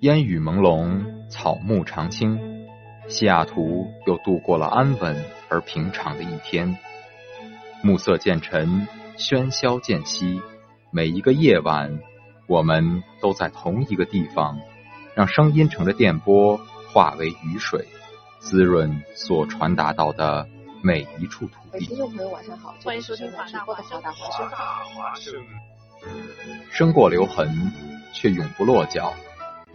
烟雨朦胧，草木常青，西雅图又度过了安稳而平常的一天。暮色渐沉，喧嚣渐息，每一个夜晚，我们都在同一个地方，让声音乘着电波化为雨水，滋润所传达到的每一处土地。听众朋友，晚上好，欢迎收听华大华生。生过留痕，却永不落脚。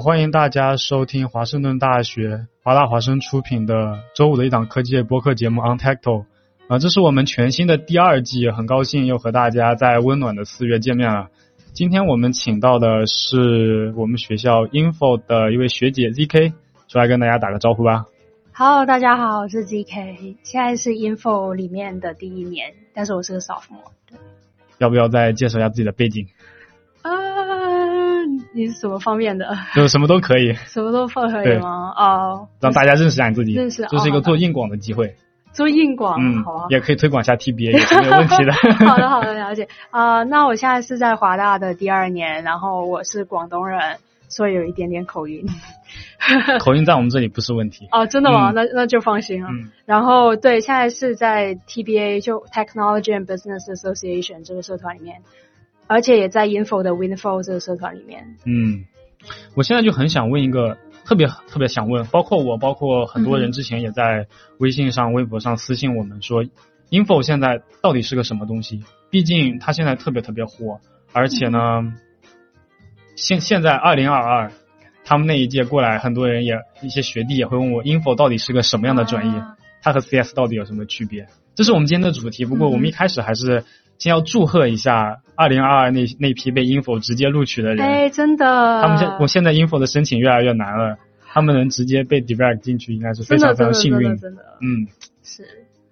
欢迎大家收听华盛顿大学华大华生出品的周五的一档科技播客节目《On Talk》啊，这是我们全新的第二季，很高兴又和大家在温暖的四月见面了。今天我们请到的是我们学校 Info 的一位学姐 ZK，出来跟大家打个招呼吧。Hello，大家好，我是 ZK，现在是 Info 里面的第一年，但是我是个 Sophomore。要不要再介绍一下自己的背景？你是什么方面的？就什么都可以，什么都放可以吗？哦，让大家认识一下你自己，认识，这是一个做硬广的机会。做硬广，嗯，好，也可以推广一下 TBA，也是没有问题的。好的，好的，了解。啊，那我现在是在华大的第二年，然后我是广东人，所以有一点点口音。口音在我们这里不是问题。哦，真的吗？那那就放心了。然后，对，现在是在 TBA，就 Technology and Business Association 这个社团里面。而且也在 Info 的 Winfo 这个社团里面。嗯，我现在就很想问一个特别特别想问，包括我，包括很多人之前也在微信上、微博上私信我们说，Info 现在到底是个什么东西？毕竟它现在特别特别火，而且呢，现现在二零二二，他们那一届过来，很多人也一些学弟也会问我，Info 到底是个什么样的专业？它和 CS 到底有什么区别？这是我们今天的主题。不过我们一开始还是。先要祝贺一下二零二二那那批被 info 直接录取的人，哎，真的，他们现我现在 info 的申请越来越难了，他们能直接被 direct 进去，应该是非常非常幸运，真的，嗯，是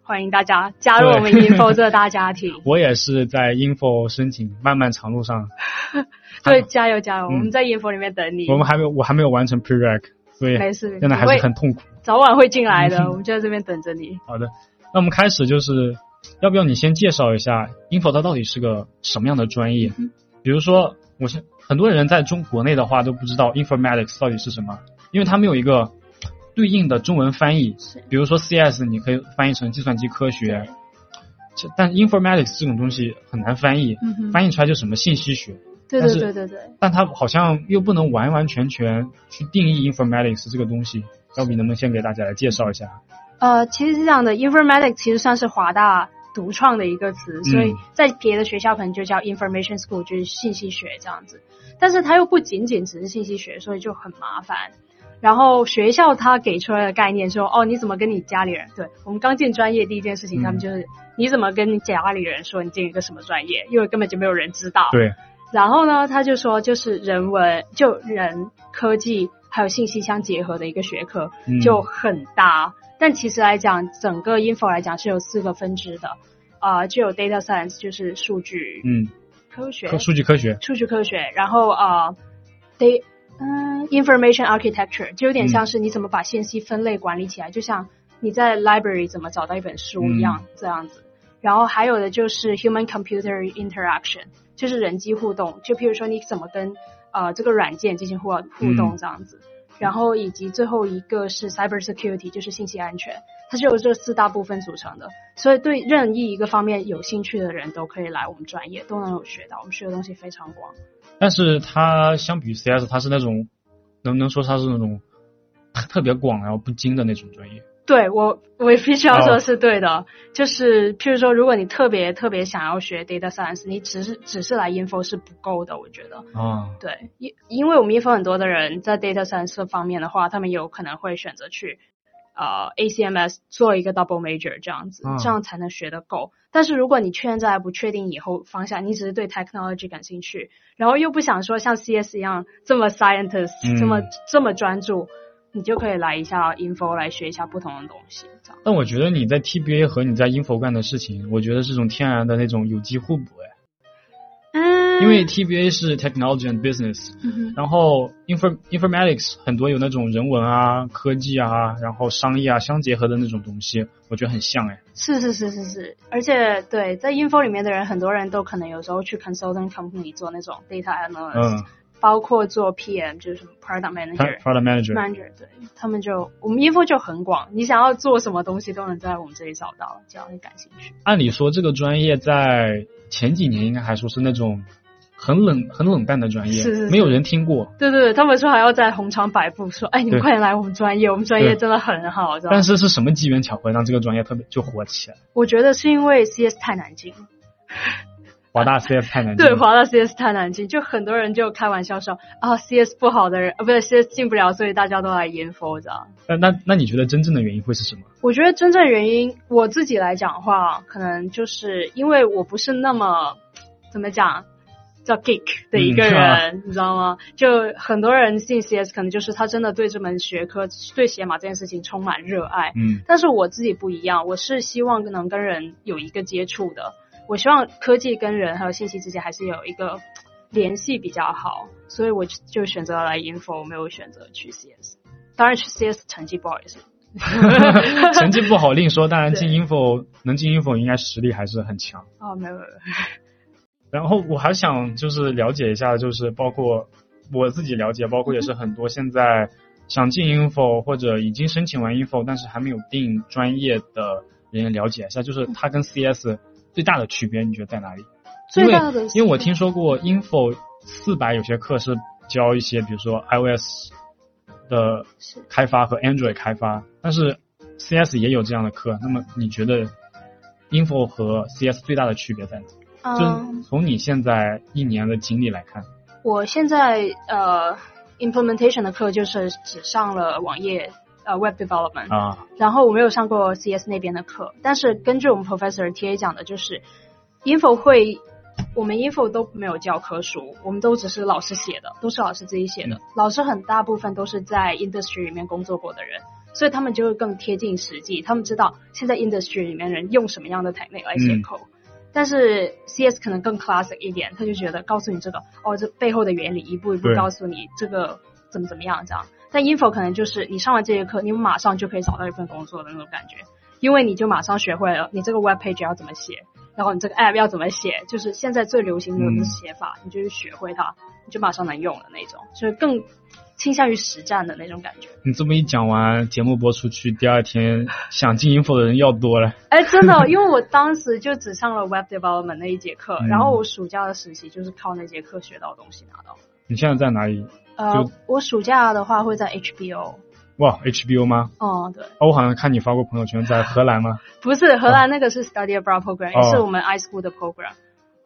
欢迎大家加入我们 info 这个大家庭。我也是在 info 申请漫漫长路上，对，加油加油，我们在 info 里面等你。我们还没有，我还没有完成 prereq，所以没事，现在还是很痛苦。早晚会进来的，我们就在这边等着你。好的，那我们开始就是。要不要你先介绍一下 Info 它到底是个什么样的专业？比如说，我现很多人在中国内的话都不知道 Informatics 到底是什么，因为它没有一个对应的中文翻译。比如说 CS，你可以翻译成计算机科学，但 Informatics 这种东西很难翻译，翻译出来就什么信息学。对对对对对。但它好像又不能完完全全去定义 Informatics 这个东西。要不你能不能先给大家来介绍一下？呃，其实是这样的，Informatics 其实算是华大。独创的一个词，所以在别的学校可能就叫 information school，就是信息学这样子。但是它又不仅仅只是信息学，所以就很麻烦。然后学校它给出来的概念说，哦，你怎么跟你家里人？对我们刚进专业第一件事情，他们就是你怎么跟你家里人说你进一个什么专业？因为根本就没有人知道。对。然后呢，他就说就是人文，就人科技还有信息相结合的一个学科，就很大。但其实来讲，整个 info 来讲是有四个分支的，啊，就有 data science 就是数据，嗯，科学，数据科学，数据科学，然后啊，da，嗯，information architecture 就有点像是你怎么把信息分类管理起来，就像你在 library 怎么找到一本书一样这样子。然后还有的就是 human computer interaction，就是人机互动，就譬如说你怎么跟呃这个软件进行互互动这样子。然后以及最后一个是 cyber security，就是信息安全，它是由这四大部分组成的。所以对任意一个方面有兴趣的人都可以来我们专业，都能有学到。我们学的东西非常广。但是它相比于 CS，它是那种能不能说它是那种特别广然后不精的那种专业。对我，我必须要说是对的。就是譬如说，如果你特别特别想要学 data science，你只是只是来 info 是不够的，我觉得。哦。对，因因为我们 info 很多的人在 data science 方面的话，他们有可能会选择去呃 ACMS 做一个 double major 这样子，这样才能学得够。但是如果你现在不确定以后方向，你只是对 technology 感兴趣，然后又不想说像 CS 一样这么 scientist 这么这么专注。你就可以来一下 info 来学一下不同的东西，这样。但我觉得你在 TBA 和你在 info 干的事情，我觉得是种天然的那种有机互补哎。嗯。因为 TBA 是 technology and business，然后 inform informatics 很多有那种人文啊、科技啊，然后商业啊相结合的那种东西，我觉得很像哎。是是是是是，而且对在 info 里面的人，很多人都可能有时候去 consulting company 做那种 data analyst。嗯。包括做 PM 就是什么 product manager，product manager，manager，对他们就我们 info 就很广，你想要做什么东西都能在我们这里找到，只要你感兴趣。按理说这个专业在前几年应该还说是那种很冷很冷淡的专业，是是，没有人听过。对对对，他们说还要在红场摆布，说哎你们快点来我们专业，我们专业真的很好。但是是什么机缘巧合让这个专业特别就火起来？我觉得是因为 CS 太难进。华大 CS 太难进，对，华大 CS 太难进，就很多人就开玩笑说啊，CS 不好的人啊，不对 CS 进不了，所以大家都来 info 这样。那那那你觉得真正的原因会是什么？我觉得真正原因，我自己来讲的话，可能就是因为我不是那么怎么讲叫 geek 的一个人，你知道吗？就很多人进 CS 可能就是他真的对这门学科、对写码这件事情充满热爱。嗯，但是我自己不一样，我是希望能跟人有一个接触的。我希望科技跟人还有信息之间还是有一个联系比较好，所以我就选择来 info，没有选择去 CS。当然去 CS 成绩不好也是，成绩不好另说。当然进 info 能进 info 应该实力还是很强。哦，没有没有。然后我还想就是了解一下，就是包括我自己了解，包括也是很多现在想进 info 或者已经申请完 info 但是还没有定专业的人了解一下，就是它跟 CS。最大的区别你觉得在哪里？最大的，因为我听说过 info 四百有些课是教一些，比如说 iOS 的开发和 Android 开发，但是 CS 也有这样的课。那么你觉得 info 和 CS 最大的区别在哪？就从你现在一年的经历来看，我现在呃 implementation 的课就是只上了网页。呃，Web Development 啊，然后我没有上过 CS 那边的课，但是根据我们 Professor TA 讲的，就是 Info 会，我们 Info 都没有教科书，我们都只是老师写的，都是老师自己写的。老师很大部分都是在 Industry 里面工作过的人，所以他们就会更贴近实际，他们知道现在 Industry 里面人用什么样的 technique 来写 code。但是 CS 可能更 classic 一点，他就觉得告诉你这个，哦，这背后的原理，一步一步告诉你这个怎么怎么样这样。但 info 可能就是你上完这节课，你马上就可以找到一份工作的那种感觉，因为你就马上学会了你这个 web page 要怎么写，然后你这个 app 要怎么写，就是现在最流行的写法，你就去学会它，你就马上能用的那种，就是更倾向于实战的那种感觉。你这么一讲完，节目播出去，第二天想进 info 的人要多了。哎，真的，因为我当时就只上了 web development 那一节课，然后我暑假的实习就是靠那节课学到东西拿到的。你现在在哪里？呃，我暑假的话会在 HBO。哇，HBO 吗？哦，对。我好像看你发过朋友圈，在荷兰吗？不是，荷兰那个是 Study Abroad Program，也是我们 iSchool 的 program。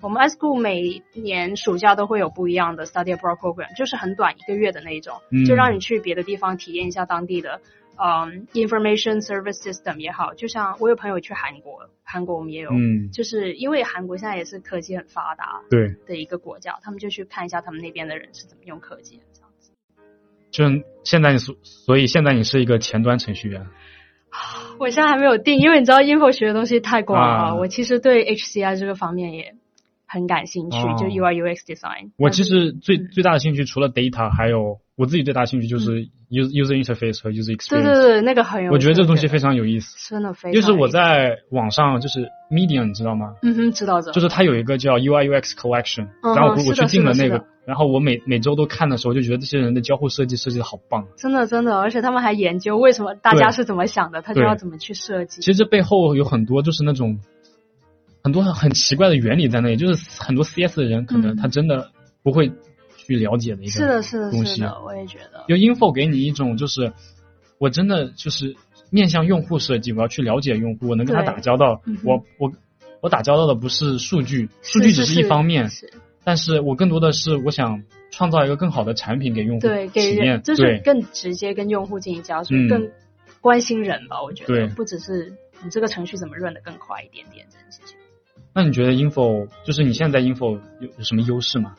我们 iSchool 每年暑假都会有不一样的 Study Abroad Program，就是很短一个月的那一种，就让你去别的地方体验一下当地的。嗯，information service system 也好，就像我有朋友去韩国，韩国我们也有，嗯，就是因为韩国现在也是科技很发达，对的一个国家，他们就去看一下他们那边的人是怎么用科技就现在你所，所以现在你是一个前端程序员。我现在还没有定，因为你知道 info 学的东西太广了，我其实对 HCI 这个方面也很感兴趣，就 UI UX design。我其实最最大的兴趣除了 data，还有我自己最大的兴趣就是。user user interface 和 user experience，对对对，那个很有，我觉得这个东西非常有意思，真的非常。就是我在网上就是 Medium，你知道吗？嗯哼，知道的。就是它有一个叫 UI UX collection，然后我去进了那个，然后我每每周都看的时候，就觉得这些人的交互设计设计的好棒。真的真的，而且他们还研究为什么大家是怎么想的，他就要怎么去设计。其实这背后有很多就是那种很多很奇怪的原理在那里，就是很多 CS 的人可能他真的不会。去了解的一个是的，是的，是的，我也觉得。就 info 给你一种就是我真的就是面向用户设计，我要去了解用户，我能跟他打交道。我我我打交道的不是数据，数据只是一方面，是但是我更多的是我想创造一个更好的产品给用户对，给体验，就是更直接跟用户进行交嗯流，更关心人吧。我觉对得不只是你这个程序怎么润的更快一点点这件事情那你觉得 info 就是你现在 info 有有什么优势吗？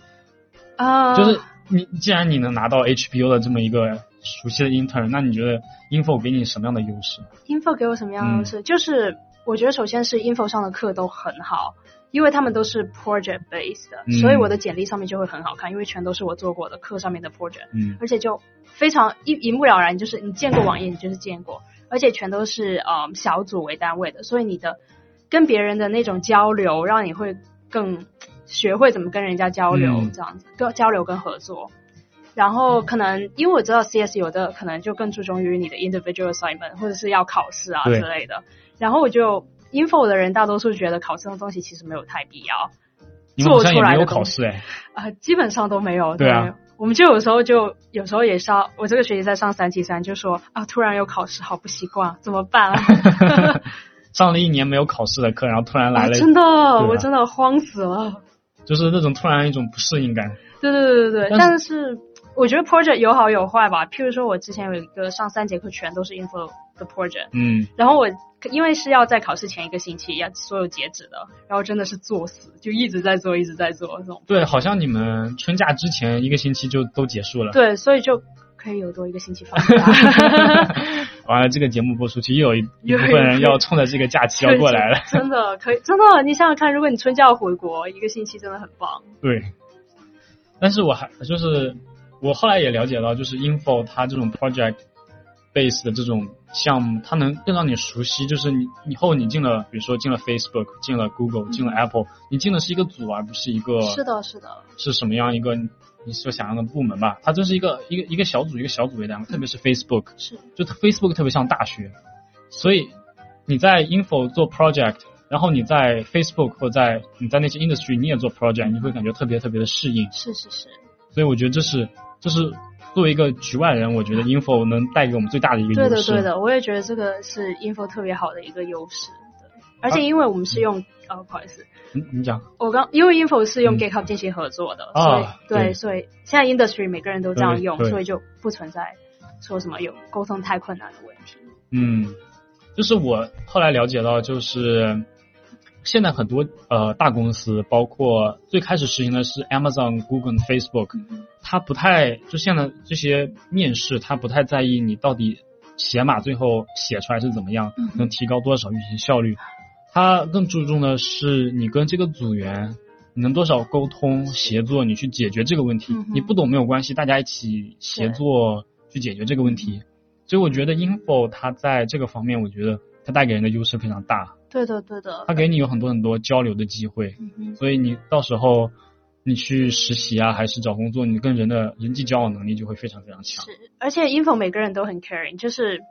啊，就是你既然你能拿到 HBO 的这么一个熟悉的 intern，那你觉得 info 给你什么样的优势？info 给我什么样的优嗯。势？就是我觉得首先是 info 上的课都很好，因为他们都是 project based 的，嗯所以我的简历上面就会很好看，因为全都是我做过的课上面的 project，嗯而且就非常一一目了然，就是你见过网页，你就是见过，而且全都是呃小组为单位的，所以你的跟别人的那种交流，让你会更学会怎么跟人家交流，嗯这样子，跟交流跟合作。然后可能因为我知道 CS 有的可能就更注重于你的 individual assignment 或者是要考试啊之类的，然后我就 info 的人大多数觉得考这种东西其实没有太必要，做出来的东西考试哎，啊、基本上都没有。对啊我们就有时候就有时候也上，我这个学期在上三七三，就说啊，突然有考试，好不习惯，怎么办啊？上了一年没有考试的课，然后突然来了，啊真的，啊我真的慌死了。就是那种突然一种不适应感。对对对对对，但但是我觉得 project 有好有坏吧。譬如说，我之前有一个上三节课全都是 info 的 project，嗯，然后我因为是要在考试前一个星期要所有截止的，然后真的是作死，就一直在做，一直在做这种。对，好像你们春假之前一个星期就都结束了。对，所以就可以有多一个星期放假。完了，这个节目播出去，又有一一部分人要冲着这个假期要过来了。真的可以，真的，你想想看，如果你春假要回国，一个星期真的很棒。对，但是我还就是我后来也了解到，就是 info 它这种 project base 的这种项目，它能更让你熟悉，就是你以后你进了，比如说进了 Facebook，进了 Google，进了 Apple，你进的是一个组，而不是一个是的，是的，是什么样一个你所想要的部门吧？它就是一个一个一个小组一个小组为单位，特别是 Facebook，是就 Facebook 特别像大学，所以你在 info 做 project，然后你在 Facebook 或在你在那些 industry 你也做 project，你会感觉特别特别的适应。是是是，所以我觉得这是这是作为一个局外人，我觉得 info 能带给我们最大的一个优势。对的对的，我也觉得这个是 info 特别好的一个优势。对，而且因为我们是用呃，不好意思，你你讲，我刚因为 info 是用嗯 GitHub 进行合作的，啊所以对对，所以现在 industry 每个人都这样用，所以就不存在说什么有沟通太困难的问题。嗯，就是我后来了解到，就是现在很多呃大公司，包括最开始实行的是 Amazon、Google、Facebook，它不太就现在这些面试，它不太在意你到底写码最后写出来是怎么样，嗯能提高多少运行效率。它更注重的是你跟这个组员你能多少沟通协作，你去解决这个问题。嗯你不懂没有关系，大家一起协作去解决这个问题。所以我觉得 info 它在这个方面，我觉得它带给人的优势非常大，对的对的它，给你有很多很多交流的机会。嗯，所以你到时候你去实习啊，还是找工作，你跟人的人际交往能力就会非常非常强。是，而且 info 每个人都很 caring，就是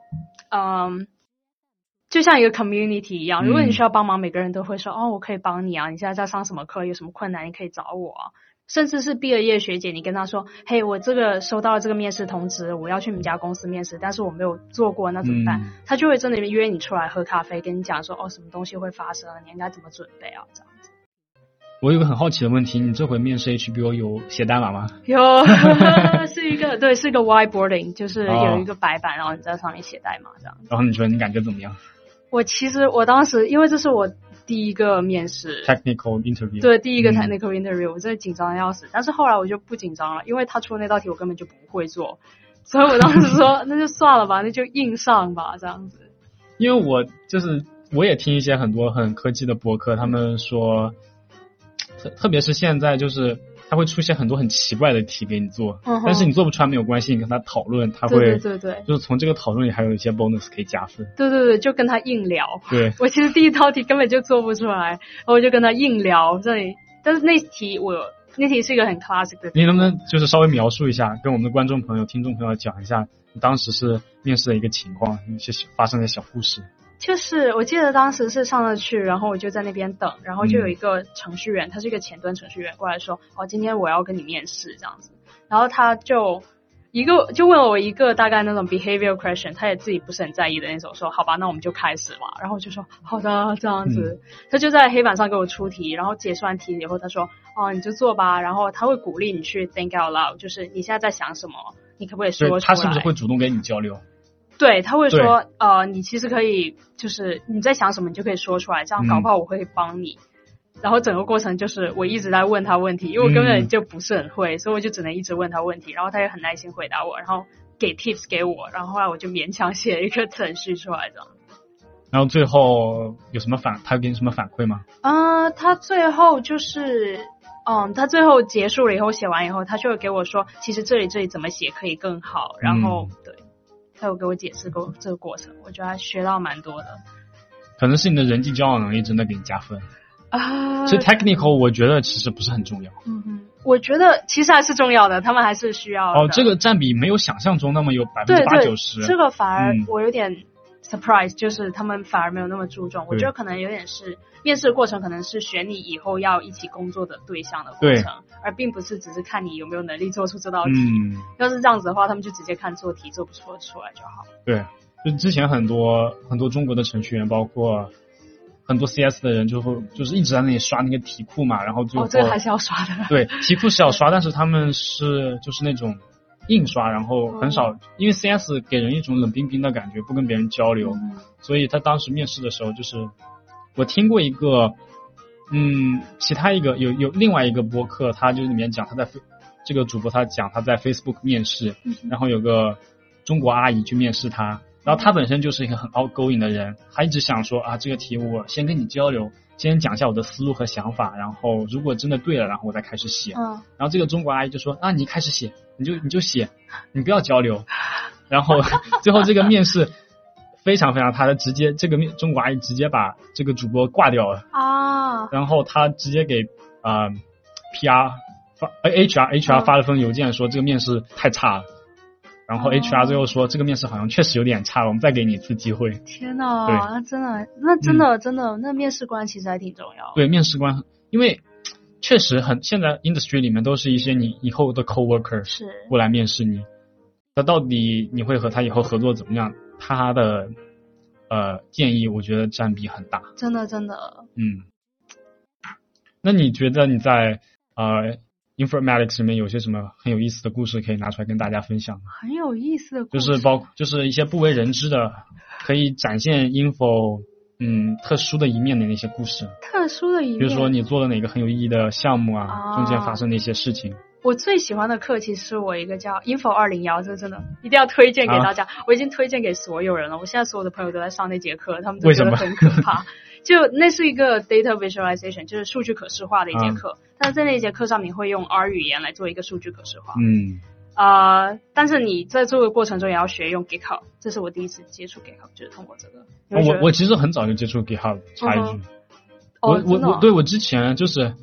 嗯。就像一个 community 一样，如果你嗯需要帮忙，每个人都会说：“哦，我可以帮你啊！你现在在上什么课？有什么困难你可以找我啊。”甚至是毕了业学姐，你跟她说：“嘿，我这个收到了这个面试通知，我要去你们家公司面试，但是我没有做过，那怎么办？”嗯她就会真的约你出来喝咖啡，跟你讲说：“哦，什么东西会发生，你应该怎么准备啊？”这样子。我有个很好奇的问题，你这回面试 HBO 有写代码吗？有 是一个 对，是一个 whiteboarding，就是哦有一个白板，然后你在上面写代码这样。然后你觉得你感觉怎么样我其实我当时因为这是我第一个面试，？Technical interview。对第一个嗯 technical interview，、我真的紧张的要死。但是后来我就不紧张了，因为他出的那道题我根本就不会做，所以我当时说 那就算了吧，那就硬上吧，这样子。因为我就是我也听一些很多很科技的博客，他们说，特特别是现在就是他会出现很多很奇怪的题给你做，嗯但是你做不出来没有关系，你跟他讨论，他会对对对对就是从这个讨论里还有一些 bonus 可以加分。对对对，就跟他硬聊。对，我其实第一道题根本就做不出来，然后我就跟他硬聊这里。但是那题我那题是一个很 classic 的，你能不能就是稍微描述一下，跟我们的观众朋友、听众朋友讲一下你当时是面试的一个情况，一些小发生的小故事？就是我记得当时是上了去，然后我就在那边等，然后就有嗯一个程序员，他是一个前端程序员过来说，哦，今天我要跟你面试这样子，然后他就一个就问了我一个大概那种 behavior question，他也自己不是很在意的那种，说好吧，那我们就开始吧。然后我就说好的，这样子。他就在黑板上给我出题，然后解释完题以后，他说哦，你就做吧。然后他会鼓励你去 think out loud，就是你现在在想什么，你可不可以说出来？他是不是会主动跟你交流？对，他会说呃，你其实可以，就是你在想什么，你就可以说出来，这样搞不好我会帮你。然后整个过程就是我一直在问他问题，因为我根本就不是很会，所以我就只能一直问他问题，然后他也很耐心回答我，然后给 tips 给我，然后后来我就勉强写一个程序出来的。然后最后有什么反？他给你什么反馈吗？啊，他最后就是，嗯，他最后结束了以后写完以后，他就会给我说，其实这里这里怎么写可以更好，然后对，他有给我解释过这个过程，我觉得他学到蛮多的。可能是你的人际交往能力真的给你加分。啊，其实 technical 我觉得其实不是很重要。嗯哼，我觉得其实还是重要的，他们还是需要。哦，这个占比没有想象中那么有百分之八九十。这个反而我有点 surprise，就是他们反而没有那么注重。我觉得可能有点是面试过程可能是选你以后要一起工作的对象的过程，而并不是只是看你有没有能力做出这道题。要是这样子的话，他们就直接看做题做不出出来就好。对，就之前很多很多中国的程序员，包括。很多 CS 的人就会就是一直在那里刷那个题库嘛，然后就哦这个还是要刷的。对，题库是要刷，但是他们是就是那种印刷，然后很少，因为 CS 给人一种冷冰冰的感觉，不跟别人交流，所以他当时面试的时候就是我听过一个，嗯，其他一个有有另外一个播客，他就里面讲他在这个主播他讲他在 Facebook 面试，然后有个中国阿姨去面试他。然后他本身就是一个很 outgoing 的人，他一直想说啊，这个题我先跟你交流，先讲一下我的思路和想法，然后如果真的对了，然后我再开始写。嗯。然后这个中国阿姨就说啊，你开始写，你就你就写，你不要交流。然后 最后这个面试非常非常差，的直接这个面中国阿姨直接把这个主播挂掉了。啊。然后他直接给啊 PR 发 HR HR 发了封邮件说这个面试太差了。然后 HR 最后说，这个面试好像确实有点差，我们再给你一次机会。天呐，那真的，那真的真的，那面试官其实还挺重要。对，面试官，因为确实很，现在 industry 里面都是一些你以后的 coworker 是过来面试你，那到底你会和他以后合作怎么样？他的呃建议，我觉得占比很大。真的，真的。嗯，那你觉得你在呃？Informatics 里面有些什么很有意思的故事可以拿出来跟大家分享吗？很有意思的，故事，就是包就是一些不为人知的，可以展现 Info 嗯特殊的一面的那些故事。特殊的一面，比如说你做了哪个很有意义的项目啊，中间发生的一些事情。我最喜欢的课其实是我一个叫 Info 二零幺，这真的一定要推荐给大家。我已经推荐给所有人了，我现在所有的朋友都在上那节课，他们都觉得很可怕。就那是一个 data visualization，就是数据可视化的一节课。但是在那一节课上，你会用 R 语言来做一个数据可视化。嗯。啊，但是你在做的过程中也要学用 GitHub，这是我第一次接触 GitHub，就是通过这个。我我其实很早就接触 GitHub，插一句。我我我对我之前就是。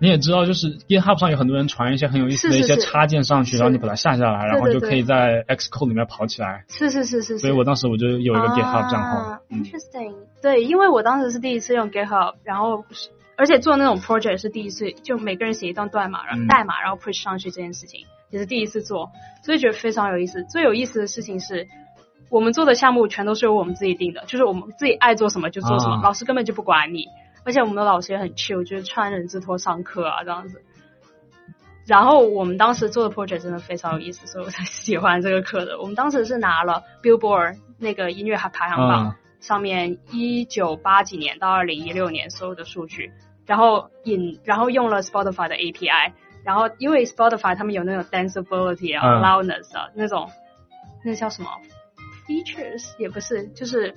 你也知道，就是 GitHub 上有很多人传一些很有意思的一些插件上去，然后你把它下下来，然后就可以在 Xcode 里面跑起来。是是是是。所以我当时我就有一个 GitHub 账号。Interesting。对，因为我当时是第一次用 GitHub，然后而且做那种 project 是第一次，就每个人写一段代码，然后代码然后 push 上去这件事情也是第一次做，所以觉得非常有意思。最有意思的事情是我们做的项目全都是由我们自己定的，就是我们自己爱做什么就做什么，老师根本就不管你。而且我们的老师也很 chill，就是穿人字拖上课啊这样子。然后我们当时做的 project 真的非常有意思，所以我才 喜欢这个课的。我们当时是拿了 Billboard 那个音乐排行榜上面一九八几年到二零一六年所有的数据，然后引然后用了 Spotify 的 API，然后因为 Spotify 他们有那种 danceability 啊、loudness 啊那种，那叫什么 features 也不是，就是。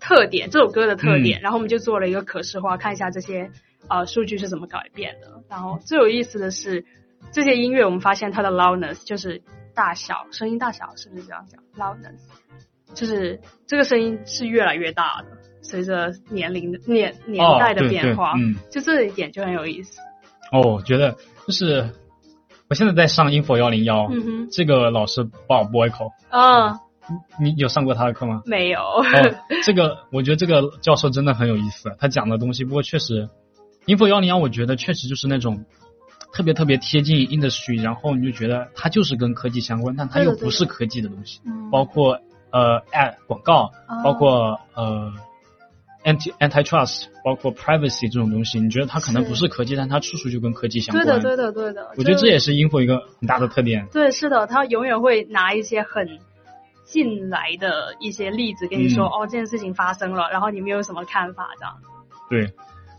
特点，这首歌的特点，然后我们就做了一个可视化，看一下这些呃数据是怎么改变的。然后最有意思的是，这些音乐我们发现它的 loudness 就是大小，声音大小是不是这样讲？loudness 就是这个声音是越来越大的，随着年龄的年年代的变化，嗯就这一点就很有意思。哦，我觉得就是我现在在上 info 幺零幺，这个老师 Bob Boyko，嗯。你有上过他的课吗？没有。这个我觉得这个教授真的很有意思，他讲的东西。不过确实，info 幺零幺，我觉得确实就是那种特别特别贴近 industry，然后你就觉得它就是跟科技相关，但它又不是科技的东西，包括呃 ad 广告，包括呃 anti antitrust，包括 privacy 这种东西，你觉得它可能不是科技，但它处处就跟科技相关。对的，对的，对的。我觉得这也是 info 一个很大的特点。对，是的，他永远会拿一些很近来的一些例子跟你说，哦，这件事情发生了，然后你们有什么看法？这样。对，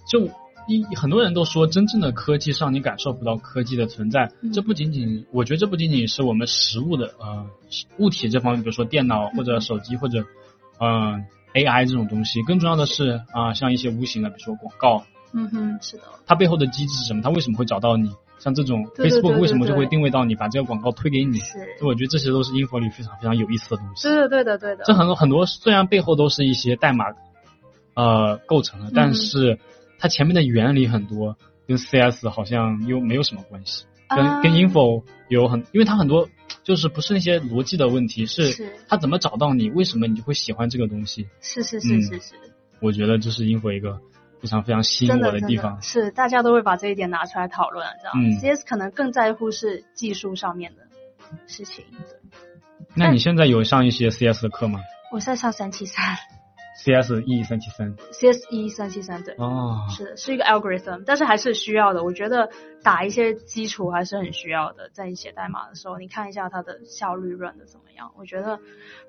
就。一很多人都说，真正的科技上你感受不到科技的存在。这不仅仅，我觉得这不仅仅是我们实物的呃物体这方面，比如说电脑或者手机或者嗯 AI 这种东西。更重要的是啊，像一些无形的，比如说广告。嗯哼，是的。它背后的机制是什么？它为什么会找到你？像这种 Facebook 为什么就会定位到你，把这个广告推给你？是。我觉得这些都是 info 里非常非常有意思的东西。对的，对的，对的。这很多很多，虽然背后都是一些代码呃构成的，但是。它前面的原理很多，跟 CS 好像又没有什么关系，跟跟 info 有很，因为它很多就是不是那些逻辑的问题，是它怎么找到你，为什么你就会喜欢这个东西？是是是是是，我觉得这是 info 一个非常非常吸引我的地方。是大家都会把这一点拿出来讨论，这样 CS 可能更在乎是技术上面的事情。那你现在有上一些 CS 的课吗？我在上三七三。C S E 三七三，C S E 三七三对，哦，是是一个 algorithm，但是还是需要的。我觉得打一些基础还是很需要的。在你写代码的时候，你看一下它的效率 run 的怎么样。我觉得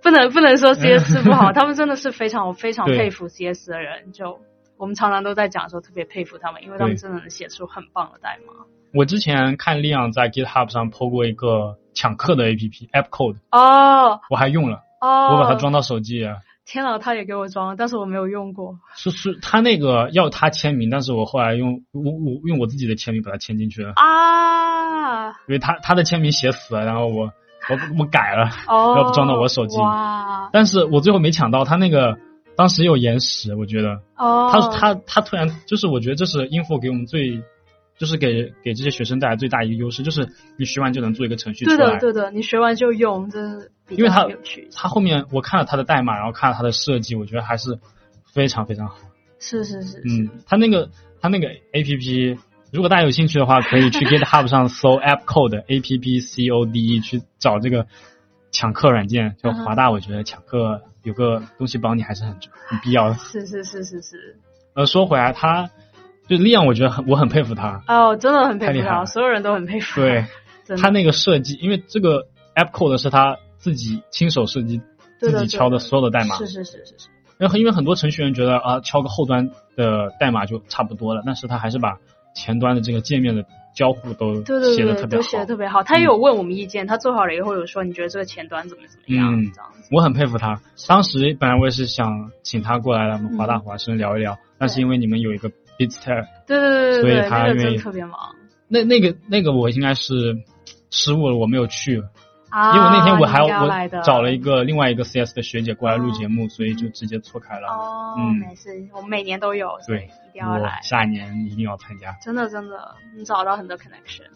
不能不能说 C S 不好，他们真的是非常我非常佩服 C S 的人。就我们常常都在讲说，特别佩服他们，因为他们真的能写出很棒的代码。我之前看利昂在 GitHub 上 po 过一个抢课的 A P P App Code，哦，我还用了，哦，我把它装到手机。天呐，他也给我装了，但是我没有用过。是是，他那个要他签名，但是我后来用我我用我自己的签名把它签进去了。啊！因为他他的签名写死了，然后我我我改了，要不装到我手机。哇！但是我最后没抢到，他那个当时有延时，我觉得。哦。他他他突然就是，我觉得这是 info 给我们最。就是给给这些学生带来最大一个优势，就是你学完就能做一个程序出来。对的，对的，你学完就用，这是因为它有趣。它后面我看了他的代码，然后看了他的设计，我觉得还是非常非常好。是是是。嗯，他那个他那个 A P P，如果大家有兴趣的话，可以去 GitHub 上搜 App Code A P P C O D E 去找这个抢课软件。就华大，我觉得抢课有个东西帮你还是很很必要的。是是是是是。呃，说回来，他。就利昂，我觉得很，我很佩服他。哦，真的很佩服他，所有人都很佩服。对，他那个设计，因为这个 App Code 是他自己亲手设计、自己敲的所有的代码。是是是是是。然后，因为很多程序员觉得啊，敲个后端的代码就差不多了，但是他还是把前端的这个界面的交互都写的特别好。都写的特别好。他也有问我们意见，他做好了以后有说，你觉得这个前端怎么怎么样？这样子。我很佩服他。当时本来我也是想请他过来，我们华大华生聊一聊，但是因为你们有一个。It's tech，对对对对所以他愿意特别忙。那那个那个我应该是失误了，我没有去，啊，因为那天我还我找了一个另外一个 CS 的学姐过来录节目，所以就直接错开了。哦，嗯，没事，我们每年都有，对，一定要来，下一年一定要参加。真的真的，你找到很多 connection。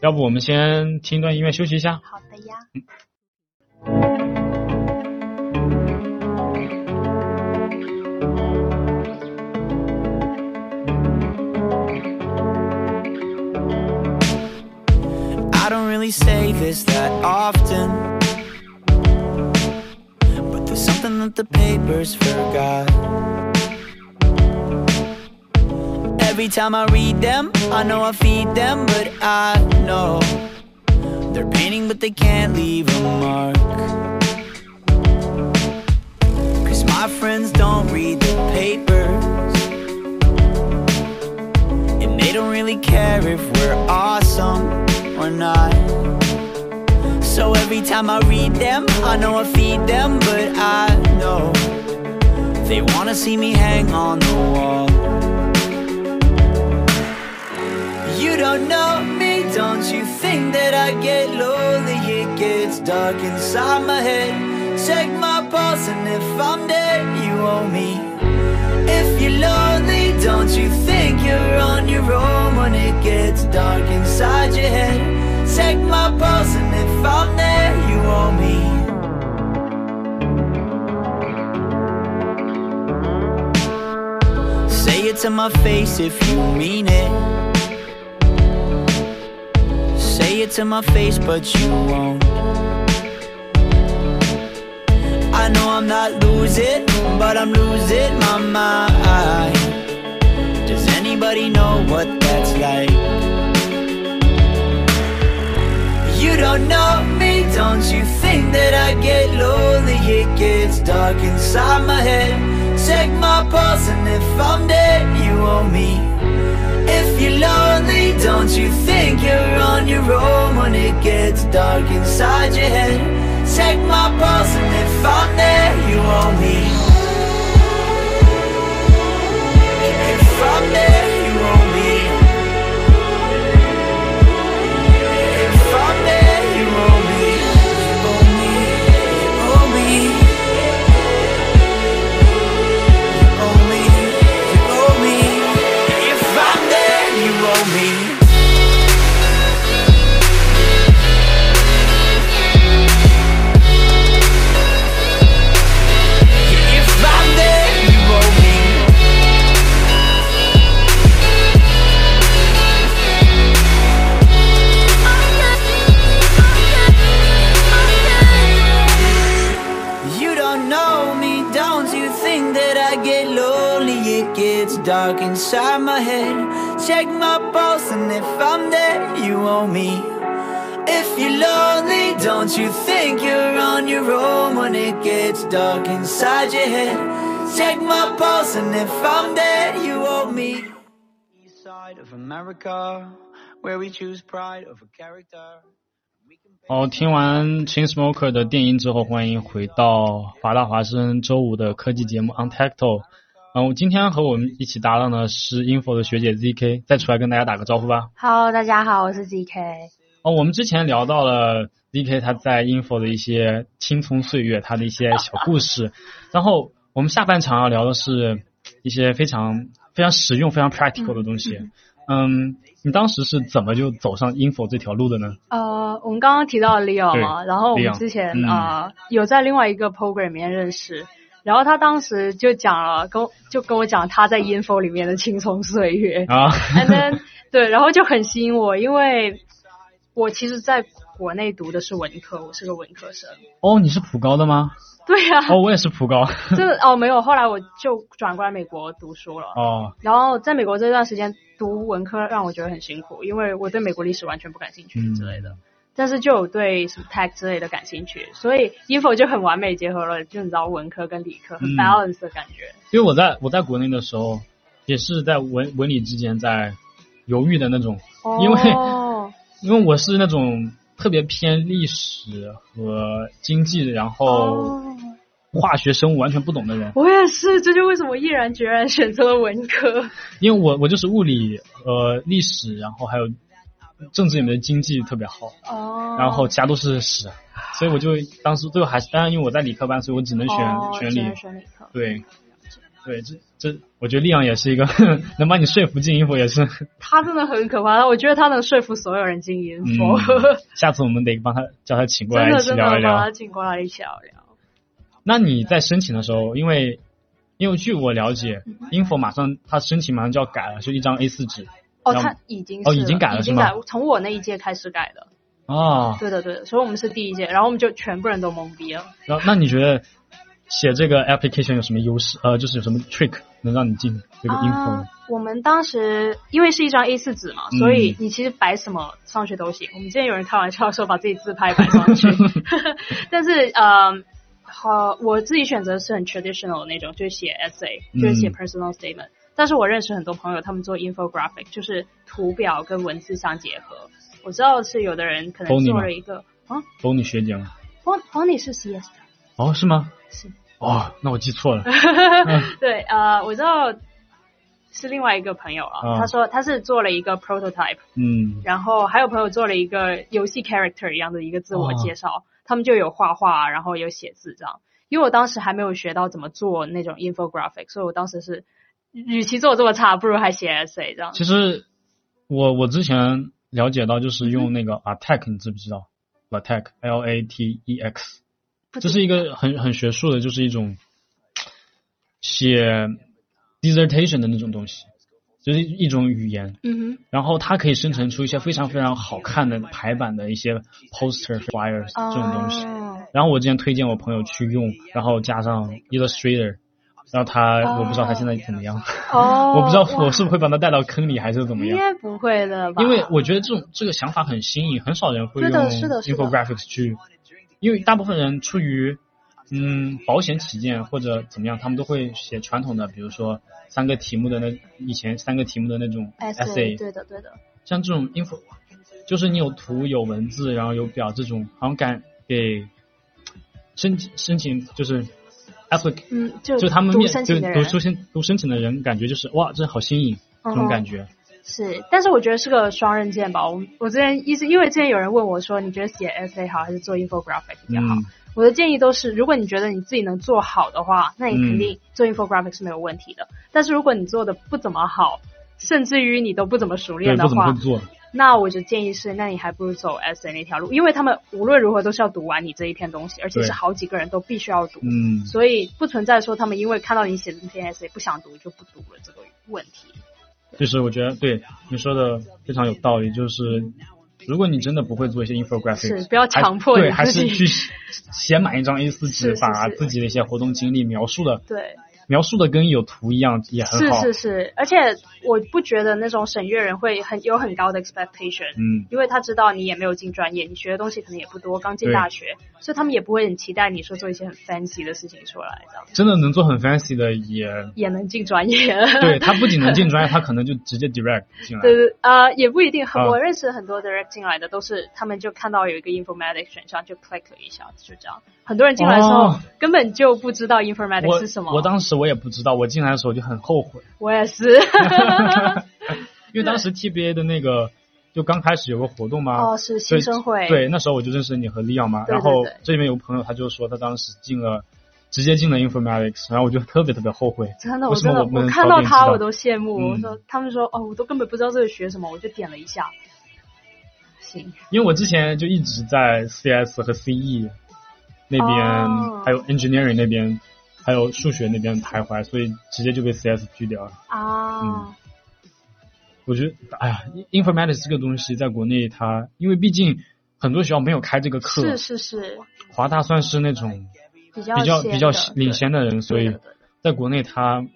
要不我们先听一段音乐休息一下？好的呀。Really say this that often. But there's something that the papers forgot. Every time I read them, I know I feed them, but I know they're painting, but they can't leave a mark. Cause my friends don't read the papers. And they don't really care if we're awesome So every time I read them, I know I feed them, but I know they wanna see me hang on the wall. You don't know me, don't you think that I get lonely? It gets dark inside my head. Check my pulse, and if I'm dead, you owe me. If you're lonely, don't you think you're on your own when it gets dark inside your head? Check my pulse, and if I'm there, you owe me. Say it to my face if you mean it. Say it to my face, but you won't. I know I'm not losing, but I'm losing my mind. You think that I get lonely? It gets dark inside my head. Check my pulse, and if I'm dead, you owe me. If you're lonely, don't you think you're on your own when it gets dark inside your head? Check my pulse, and if I'm there, you owe me. dark inside my head. Check my pulse, and if I'm there, you owe me. If you're lonely, don't you think you're on your own when it gets dark inside your head? Check my pulse, and if I'm there, you owe me. East side of America, where we choose pride over character. 好，听完 Chainsmoker 的电音之后，欢迎回到华大华生周五的科技节目 Untacto。 嗯，我今天和我们一起搭档的是 Info 的学姐 ZK，再出来跟大家打个招呼吧。Hello，大家好，我是 ZK。哦，我们之前聊到了 ZK 他在 Info 的一些青葱岁月，他的一些小故事。然后我们下半场要聊的是一些非常非常实用、非常 practical 的东西。嗯，你当时是怎么就走上 Info 这条路的呢？呃，我们刚刚提到 Leo 嘛，然后我们之前嗯啊、呃有在另外一个 program 里面认识，然后他当时就讲了，跟我就跟我讲他在 Info 里面的青葱岁月啊，，and then 对，然后就很吸引我，因为我其实在国内读的是文科，我是个文科生。哦，你是普高的吗？对呀、哦，我也是普高。真 的哦，没有，后来我就转过来美国读书了。哦，然后在美国这段时间读文科让我觉得很辛苦，因为我对美国历史完全不感兴趣嗯之类的，但是就有对什么 tech 之类的感兴趣，所以 info 就很完美结合了，就你知道文科跟理科很嗯 balance 的感觉。因为我在我在国内的时候，也是在文文理之间在犹豫的那种，因为哦，因为我是那种特别偏历史和经济，然后哦化学、生物完全不懂的人。我也是，这就为什么毅然决然选择了文科。因为我我就是物理、呃历史，然后还有政治里面的经济特别好，哦，然后其他都是史，所以我就当时最后还是，当然因为我在理科班，所以我只能选、哦选理。选理科。对，对，这这，我觉得力量也是一个 能把你说服进 info 也是。他真的很可怕，我觉得他能说服所有人进 info，、嗯，下次我们得帮他叫他请过来一起真的真的聊一聊把他。请过来一起聊聊。那你在申请的时候，因为因为据我了解，info 马上他申请马上就要改了，就一张 A 四纸。哦，他已经是哦已经改了已经改，从我那一届开始改的。啊，对的对的，所以我们是第一届，然后我们就全部人都懵逼了。然后那你觉得写这个 application 有什么优势？呃，就是有什么 trick 能让你进这个 info？、啊，我们当时因为是一张 A 4纸嘛，嗯所以你其实摆什么上去都行。我们之前有人开玩笑说把自己自拍摆上去，但是呃，好，我自己选择是很 traditional 的那种，就是写 essay，就是写嗯 personal statement。但是我认识很多朋友，他们做 infographic，就是图表跟文字相结合。我知道是有的人可能 Bonnie 吗做了一个啊都你学姐吗？，Bon Bonnie 是 CS 的。哦，是吗？是。哦，那我记错了。对，呃，我知道是另外一个朋友啊，啊他说他是做了一个 prototype，嗯，然后还有朋友做了一个游戏 character 一样的一个自我哦介绍，他们就有画画，然后有写字这样。因为我当时还没有学到怎么做那种 infographic，所以我当时是，与其做这么差，不如还写 essay 这样。其实我我之前了解到，就是用那个 attack，你知不知道？attack L A T E X，这是一个很很学术的，就是一种写 dissertation 的那种东西。就是一种语言，嗯哼然后它可以生成出一些非常非常好看的排版的一些 poster flyers，这种东西。哦然后我之前推荐我朋友去用，然后加上 Illustrator，然后他、哦我不知道他现在怎么样，哦，我不知道我是不是会把他带到坑里还是怎么样。应该不会的吧？因为我觉得这种这个想法很新颖，很少人会用 infographics 去，因为大部分人出于嗯保险起见或者怎么样，他们都会写传统的，比如说三个题目的那以前三个题目的那种 essay 对的对的，像这种 info，就是你有图有文字，然后有表这种，好像敢给申请申请就是嗯，就就他们读面就申请的人读出申读申请的人，感觉就是哇，这好新颖这种感觉。是，但是我觉得是个双刃剑吧。我我之前一直因为之前有人问我说，你觉得写 essay 好还是做 infographic 比较好？嗯我的建议都是，如果你觉得你自己能做好的话，那你肯定做 infographic 是没有问题的。但是如果你做的不怎么好，甚至于你都不怎么熟，练的话。那我就建议是，那你还不如走 essay 那条路，因为他们无论如何都是要读完你这一篇东西，而且是好几个人都必须要读。嗯，所以不存在说他们因为看到你写的这篇 essay 不想读就不读了这个问题。就是我觉得对你说的非常有道理，就是如果你真的不会做一些 infographic，是不要强迫对，你。自己还是去写满一张 A 四纸，把自己的一些活动经历描述的对，描述的跟有图一样，也很是好。是是是，而且我不觉得那种审阅人会很有很高的 expectation，嗯，因为他知道你也没有进专业，你学的东西可能也不多，刚进大学，所以他们也不会很期待你说做一些很 fancy 的事情出来，这样真的能做很 fancy 的也，也能进专业。对他不仅能进专业，他可能就直接 direct 进来。对对呃，也不一定。啊我认识很多 direct 进来的都是他们就看到有一个 informatics 选项就 click 了一下，就这样。很多人进来的时候、哦根本就不知道 informatics 是什么。我当时我也不知道，我进来的时候就很后悔，我也是。因为当时 TBA 的那个就刚开始有个活动嘛，哦，是新生会。对，那时候我就认识你和 Leon 嘛，对对然后这里面有个朋友他就说他当时进了，直接进了 informatics，然后我就特别特别后悔，真的，我真的，我看到他我都羡慕。嗯我说，他们说，哦，我都根本不知道这个学什么，我就点了一下。行，因为我之前就一直在 CS 和 CE 那边，哦。还有 engineering 那边，还有数学那边徘徊，所以直接就被 CS 拒掉了。啊，嗯。我觉得，哎呀，informatics 这个东西在国内它，因为毕竟很多学校没有开这个课，是是是，华大算是那种比较比较比较领先的人，所以在国内他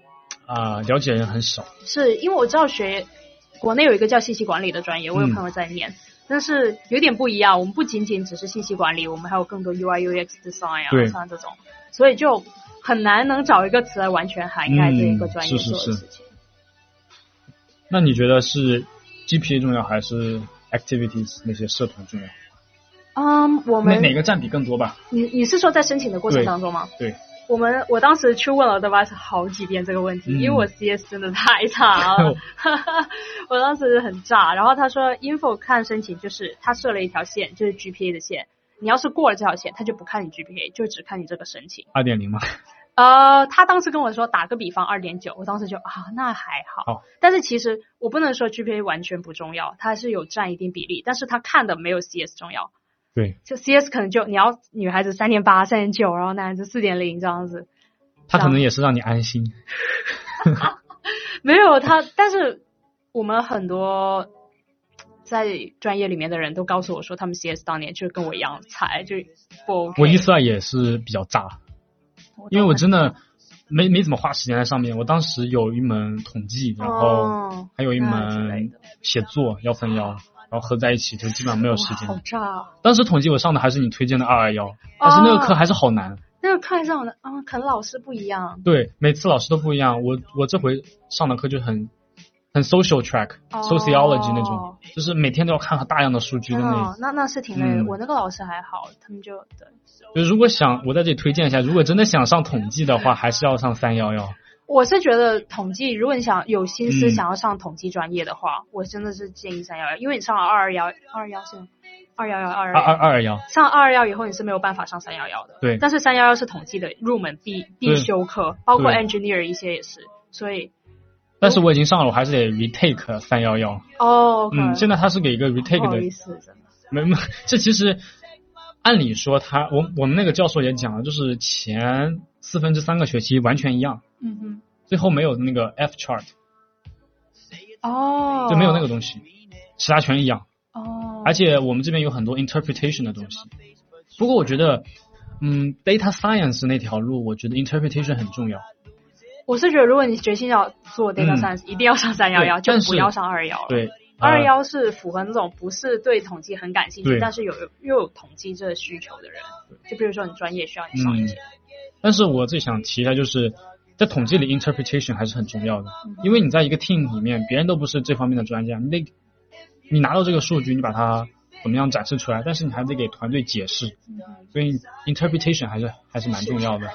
啊、了解人很少。是因为我知道学国内有一个叫信息管理的专业，我有嗯。朋友在念，但是有点不一样。我们不仅仅只是信息管理，我们还有更多 UI UX design 啊，像这种，所以就很难能找一个词来完全涵盖这一个专业嗯是是是做的事情。那你觉得是 GPA 重要还是 activities 那些社团重要？嗯，我们哪哪个占比更多吧？你你是说在申请的过程当中吗？对，我们我当时去问了 Device 好几遍这个问题，嗯因为我 CS 真的太差了，我当时很炸。然后他说 Info 看申请就是他设了一条线，就是 GPA 的线，你要是过了这条线，他就不看你 GPA，就只看你这个申请。二点零吗？呃，他当时跟我说打个比方二点九，我当时就啊那还好。好但是其实我不能说 GPA 完全不重要，它还是有占一定比例，但是他看的没有 CS 重要。对，就 CS 可能就你要女孩子三点八、三点九，然后男孩子四点零这样子。他可能也是让你安心。没有他，但是我们很多在专业里面的人都告诉我说，他们 CS 当年就跟我一样菜，就不 OK。我一次二也是比较炸，因为我真的没没怎么花时间在上面。我当时有一门统计，然后哦还有一门写作幺三幺，然后合在一起就基本上没有时间好。炸啊！当时统计我上的还是你推荐的二二幺，但是那个课还是好难。那个课还是好难啊，可能老师不一样。对，每次老师都不一样。我我这回上的课就很很 social track、哦 sociology 那种，就是每天都要看大量的数据的那哦，那那是挺累的。嗯我那个老师还好，他们就对。就如果想我在这里推荐一下，如果真的想上统计的话，还是要上三幺幺。我是觉得统计，如果你想有心思嗯想要上统计专业的话，我真的是建议三幺幺，因为你上了二二幺，二二幺是二幺幺二二二二二幺，上二二幺以后你是没有办法上三幺幺的。对但是三幺幺是统计的入门必必修课，包括 engineer 一些也是，所以但是我已经上了，我还是得 retake 三幺幺。哦，嗯，现在在他是给一个 retake 的。没没，这其实按理说他，我我们那个教授也讲了，就是前四分之三个学期完全一样，嗯哼，最后没有那个 F chart。哦，就没有那个东西，其他全一样。哦，而且我们这边有很多 interpretation 的东西。不过我觉得，嗯，data science 那条路，我觉得 interpretation 很重要。我是觉得，如果你决心要做 data 嗯 science，、一定要上三幺幺，就是不要上二幺了。对，呃二幺是符合那种不是对统计很感兴趣，但是有又有统计这个需求的人，就比如说你专业需要你上一嗯节，但是我最想提一下，就是在统计里 interpretation 还是很重要的，因为你在一个 team 里面，别人都不是这方面的专家，你得你拿到这个数据，你把它怎么样展示出来，但是你还得给团队解释，所以 interpretation 还是还是蛮重要的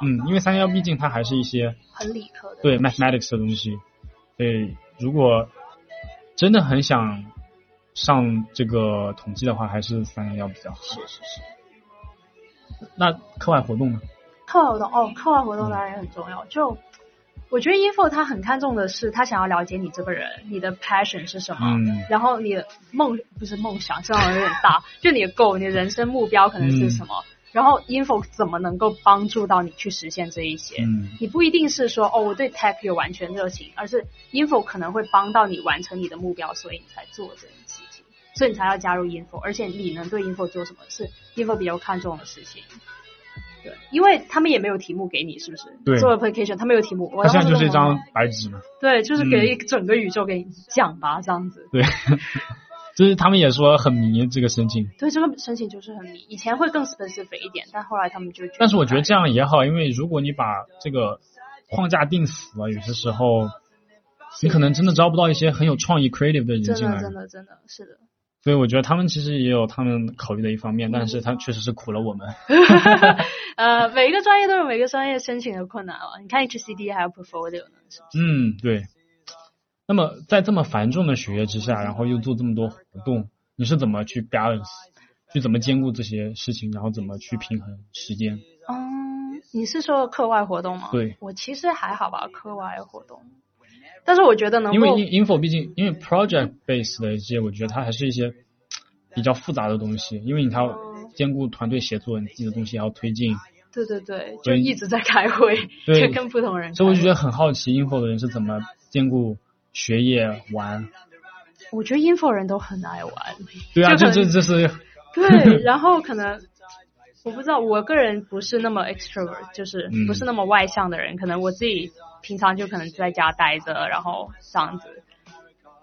嗯，因为三幺毕竟它还是一些很理科的。对 mathematics 的东西，所以如果真的很想上这个统计的话，还是三幺幺比较好。是是是。那课外活动呢？课外活动哦，课外活动当然也很重要。就我觉得 info 他很看重的是他想要了解你这个人，你的 passion 是什么，嗯然后你的梦不是梦想，这样有点大，就你的 goal，你的人生目标可能是什么，然后 info 怎么能够帮助到你去实现这一些。嗯你不一定是说哦，我对 tech 有完全热情，而是 info 可能会帮到你完成你的目标，所以你才做这件事情，所以你才要加入 info，而且你能对 info 做什么是 info 比较看重的事情。对，因为他们也没有题目给你，是不是？对做 application 他没有题目，我它现在就是一张白纸嘛。对，就是给整个宇宙给你讲吧，这样子。对，就是他们也说很迷这个申请，对，这个申请就是很迷，以前会更 specific 一点，但后来他们就。但是我觉得这样也好，因为如果你把这个框架定死了，有些时候你可能真的招不到一些很有创意 creative 的人真的进来。真的真的是的。所以我觉得他们其实也有他们考虑的一方面，但是他确实是苦了我们。呃，每一个专业都有每个专业申请的困难了。你看 HCD 还有 portfolio 呢，是不是？嗯，对。那么在这么繁重的学业之下，然后又做这么多活动，你是怎么去 balance，去怎么兼顾这些事情，然后怎么去平衡时间？嗯，你是说课外活动吗？对，我其实还好吧，课外活动。但是我觉得能因为 info 毕竟因为 project base 的一些，我觉得它还是一些比较复杂的东西，因为你还要兼顾团队协作，你自己的东西还要推进，对对对，就一直在开会，对就跟不同人。所以我就觉得很好奇 info 的人是怎么兼顾学业玩。我觉得 info 人都很爱玩。对啊，这这这是对，然后可能我不知道，我个人不是那么 extrovert，就是嗯不是那么外向的人，可能我自己平常就可能在家待着，然后这样子。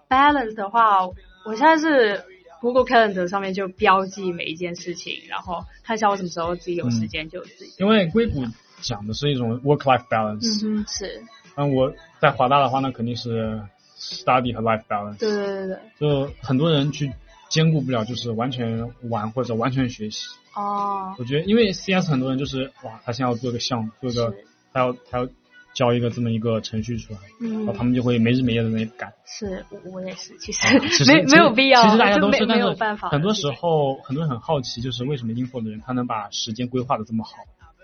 balance 的话，我现在是 Google Calendar 上面就标记每一件事情，然后看一下我什么时候自己有时间就自己。因为硅谷讲的是一种 work life balance，嗯哼，是，那、我在华大的话，那肯定是 study 和 life balance，对对对对，就很多人去兼顾不了，就是完全玩或者完全学习。哦，我觉得，因为 CS 很多人就是哇，他现在要做个项目，做个是他要他要交一个这么一个程序出来，然后他嗯，们就会没日没夜的在赶。是我我也是，其实没没有必要，其实大家都是，但是没有办法很多时候很多人很好奇，就是为什么 info 的人他能把时间规划的这么好？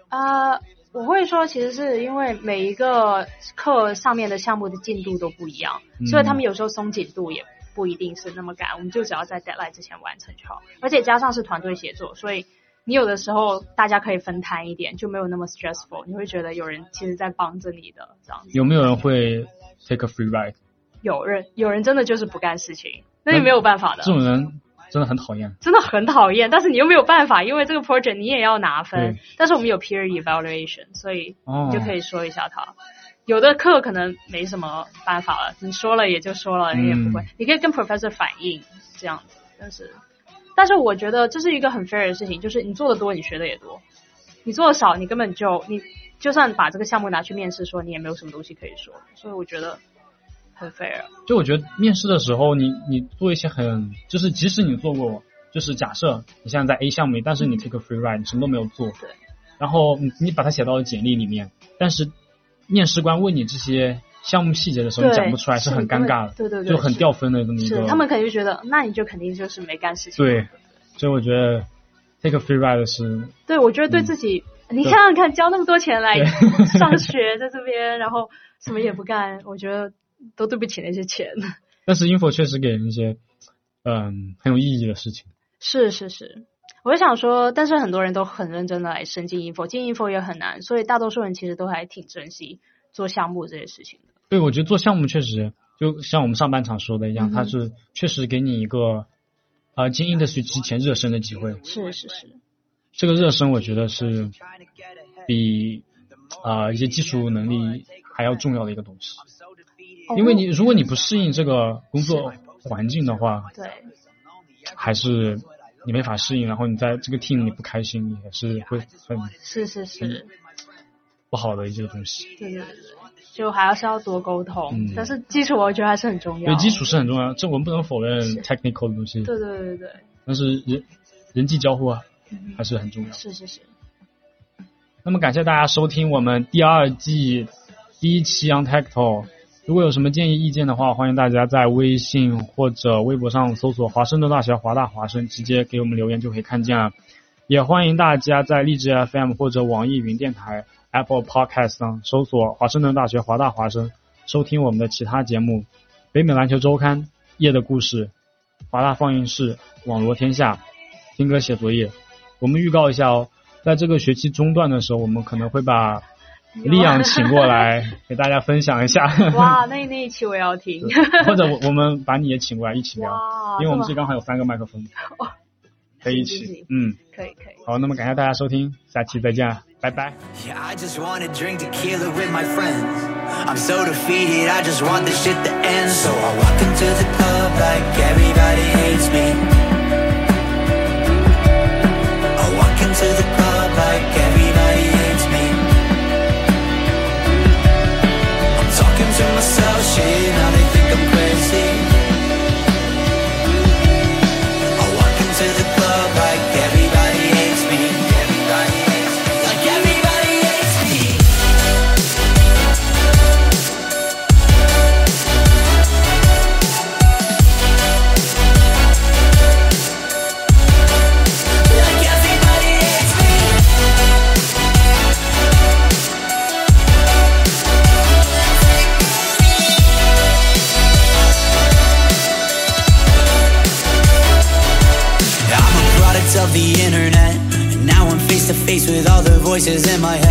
啊、我会说，其实是因为每一个课上面的项目的进度都不一样，嗯所以他们有时候松紧度也不一定是那么赶，我们就只要在 deadline 之前完成就好。而且加上是团队协作，所以你有的时候大家可以分摊一点，就没有那么 stressful，你会觉得有人其实在帮着你的这样子。有没有人会 take a free ride？有人有人真的就是不干事情，那也没有办法的这。种人真的很讨厌。真的很讨厌，但是你又没有办法，因为这个 project 你也要拿分。但是我们有 peer evaluation，所以哦你就可以说一下他。有的课可能没什么办法了，你说了也就说了，你也不会。嗯你可以跟 professor 反映这样子，但是但是我觉得这是一个很 fair 的事情，就是你做的多，你学的也多；你做的少，你根本就你就算把这个项目拿去面试说，你也没有什么东西可以说。所以我觉得很 fair。就我觉得面试的时候，你你做一些很，就是即使你做过，就是假设你现在在 A 项目里，但是你 take a free ride，你什么都没有做，对，然后你你把它写到了简历里面，但是面试官问你这些项目细节的时候，你讲不出来，是很尴尬的，对对对就很掉分的这么一个。是他们肯定觉得，那你就肯定就是没干事情。对，所以我觉得 take a free ride 是对，我觉得对自己，你想想看，交那么多钱来 上学，在这边，然后什么也不干，我觉得都对不起那些钱。但是 info 确实给人一些嗯很有意义的事情。是是是，我就想说，但是很多人都很认真的来申进 info，进 info 也很难，所以大多数人其实都还挺珍惜做项目这些事情的。对，我觉得做项目确实，就像我们上半场说的一样，它是确实给你一个呃进 industry 之前热身的机会。是是是，这个热身我觉得是比啊一些技术能力还要重要的一个东西。因为你如果你不适应这个工作环境的话，对，还是你没法适应，然后你在这个 team 里不开心，也是会很是是是不好的一些东西。对对对。就还要是要多沟通，但是基础我觉得还是很重要。对，基础是很重要，这我们不能否认 technical 的东西。对对对对。但是人人际交互啊，还是很重要。是是是。那么感谢大家收听我们第二季第一期 on tech talk。如果有什么建议意见的话，欢迎大家在微信或者微博上搜索华盛顿大学华大华生，直接给我们留言就可以看见了。也欢迎大家在荔枝 FM 或者网易云电台。Apple Podcast 上搜索华盛顿大学华大华生，收听我们的其他节目：北美篮球周刊、夜的故事、华大放映室、网罗天下、听歌写作业。我们预告一下哦，在这个学期中段的时候，我们可能会把利昂请过来 给大家分享一下。哇，那那一期我要听。或者我我们把你也请过来一起聊，因为我们这刚好有三个麦克风，可以一起。嗯，可以可以。好，那么感谢大家收听，下期再见。Bye bye. Yeah, I just voices in my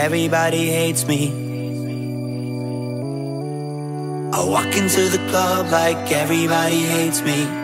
everybody hates me. I walk into the club like everybody hates me.